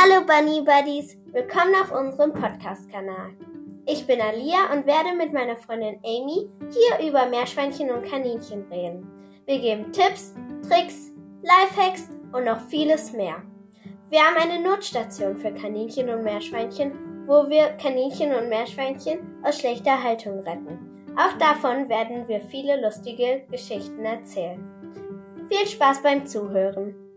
Hallo Bunny Buddies, willkommen auf unserem Podcast-Kanal. Ich bin Alia und werde mit meiner Freundin Amy hier über Meerschweinchen und Kaninchen reden. Wir geben Tipps, Tricks, Lifehacks und noch vieles mehr. Wir haben eine Notstation für Kaninchen und Meerschweinchen, wo wir Kaninchen und Meerschweinchen aus schlechter Haltung retten. Auch davon werden wir viele lustige Geschichten erzählen. Viel Spaß beim Zuhören!